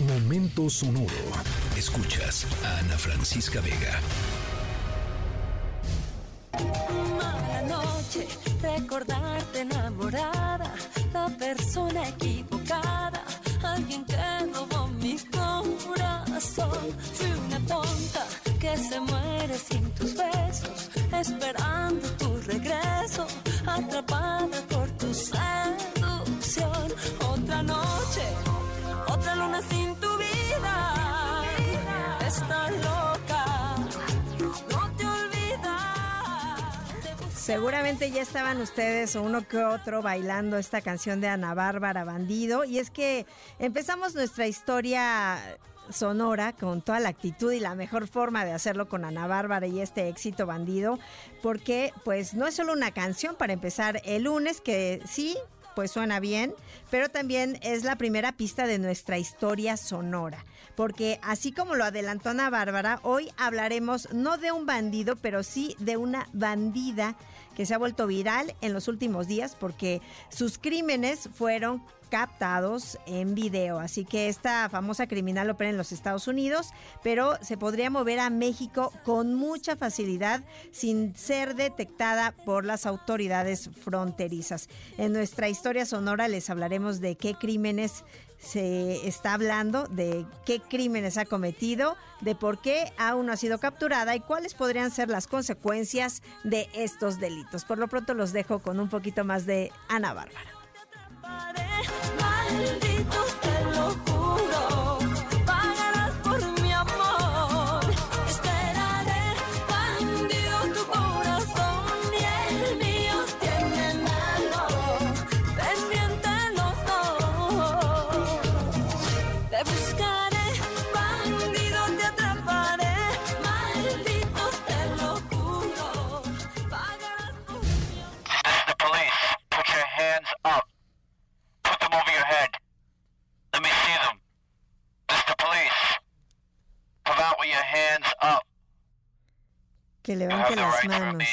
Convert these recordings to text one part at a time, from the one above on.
Momento sonoro. Escuchas a Ana Francisca Vega. Mala noche, recordarte enamorada, la persona equivocada, alguien que robó mi corazón. Fui una tonta que se muere sin tus besos, esperando tu regreso, atrapada Seguramente ya estaban ustedes o uno que otro bailando esta canción de Ana Bárbara Bandido. Y es que empezamos nuestra historia sonora con toda la actitud y la mejor forma de hacerlo con Ana Bárbara y este éxito bandido, porque pues no es solo una canción para empezar el lunes, que sí, pues suena bien, pero también es la primera pista de nuestra historia sonora. Porque así como lo adelantó Ana Bárbara, hoy hablaremos no de un bandido, pero sí de una bandida que se ha vuelto viral en los últimos días porque sus crímenes fueron captados en video. Así que esta famosa criminal opera en los Estados Unidos, pero se podría mover a México con mucha facilidad sin ser detectada por las autoridades fronterizas. En nuestra historia sonora les hablaremos de qué crímenes se está hablando, de qué crímenes ha cometido, de por qué aún no ha sido capturada y cuáles podrían ser las consecuencias de estos delitos. Por lo pronto los dejo con un poquito más de Ana Bárbara. Maldito, Que levante las manos.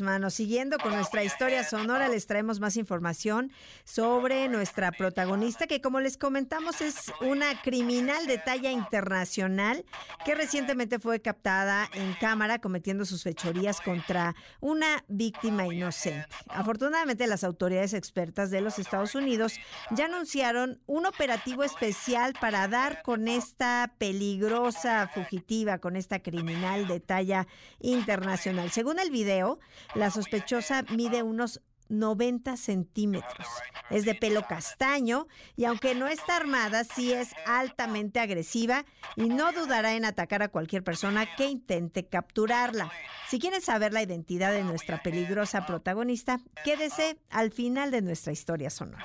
Manos. Siguiendo con nuestra historia sonora, les traemos más información sobre nuestra protagonista, que como les comentamos es una criminal de talla internacional que recientemente fue captada en cámara cometiendo sus fechorías contra una víctima inocente. Afortunadamente, las autoridades expertas de los Estados Unidos ya anunciaron un operativo especial para dar con esta peligrosa fugitiva, con esta criminal de talla internacional. Según el video, la sospechosa mide unos 90 centímetros. Es de pelo castaño y aunque no está armada, sí es altamente agresiva y no dudará en atacar a cualquier persona que intente capturarla. Si quieren saber la identidad de nuestra peligrosa protagonista, quédese al final de nuestra historia sonora.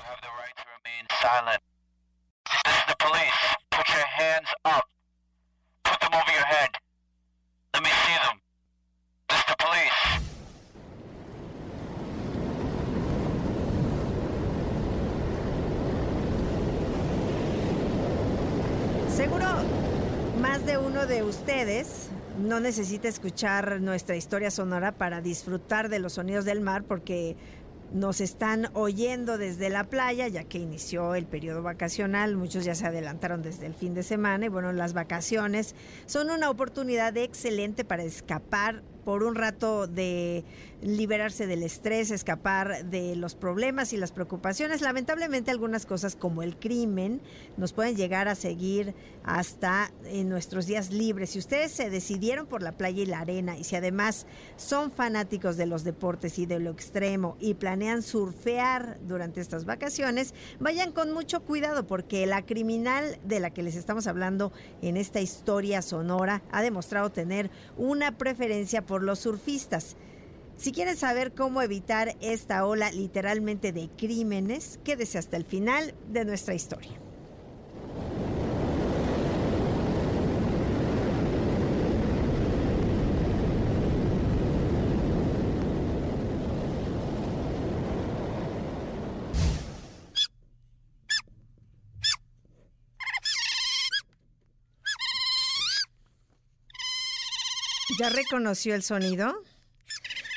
Seguro más de uno de ustedes no necesita escuchar nuestra historia sonora para disfrutar de los sonidos del mar porque nos están oyendo desde la playa ya que inició el periodo vacacional, muchos ya se adelantaron desde el fin de semana y bueno, las vacaciones son una oportunidad excelente para escapar por un rato de liberarse del estrés, escapar de los problemas y las preocupaciones. Lamentablemente algunas cosas como el crimen nos pueden llegar a seguir hasta en nuestros días libres. Si ustedes se decidieron por la playa y la arena y si además son fanáticos de los deportes y de lo extremo y planean surfear durante estas vacaciones, vayan con mucho cuidado porque la criminal de la que les estamos hablando en esta historia sonora ha demostrado tener una preferencia por los surfistas. Si quieren saber cómo evitar esta ola literalmente de crímenes, quédese hasta el final de nuestra historia. ¿Ya reconoció el sonido?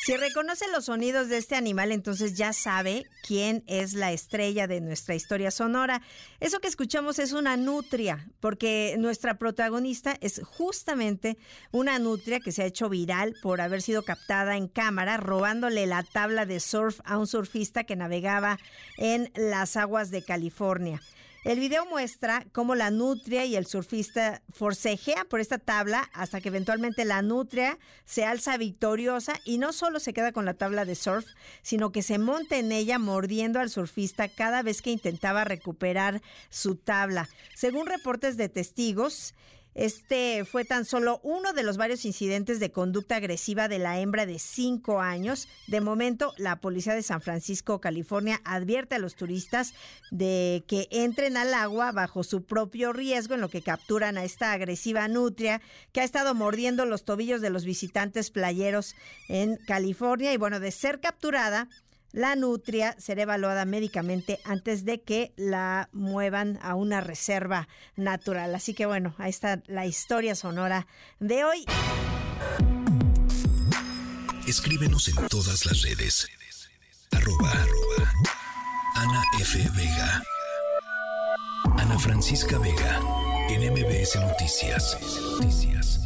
Si reconoce los sonidos de este animal, entonces ya sabe quién es la estrella de nuestra historia sonora. Eso que escuchamos es una nutria, porque nuestra protagonista es justamente una nutria que se ha hecho viral por haber sido captada en cámara robándole la tabla de surf a un surfista que navegaba en las aguas de California. El video muestra cómo la nutria y el surfista forcejean por esta tabla hasta que eventualmente la nutria se alza victoriosa y no solo se queda con la tabla de surf, sino que se monta en ella mordiendo al surfista cada vez que intentaba recuperar su tabla. Según reportes de testigos, este fue tan solo uno de los varios incidentes de conducta agresiva de la hembra de cinco años. De momento, la policía de San Francisco, California, advierte a los turistas de que entren al agua bajo su propio riesgo en lo que capturan a esta agresiva nutria que ha estado mordiendo los tobillos de los visitantes playeros en California. Y bueno, de ser capturada, la nutria será evaluada médicamente antes de que la muevan a una reserva natural. Así que bueno, ahí está la historia sonora de hoy. Escríbenos en todas las redes. Arroba, arroba Ana F. Vega. Ana Francisca Vega. En MBS Noticias. Noticias.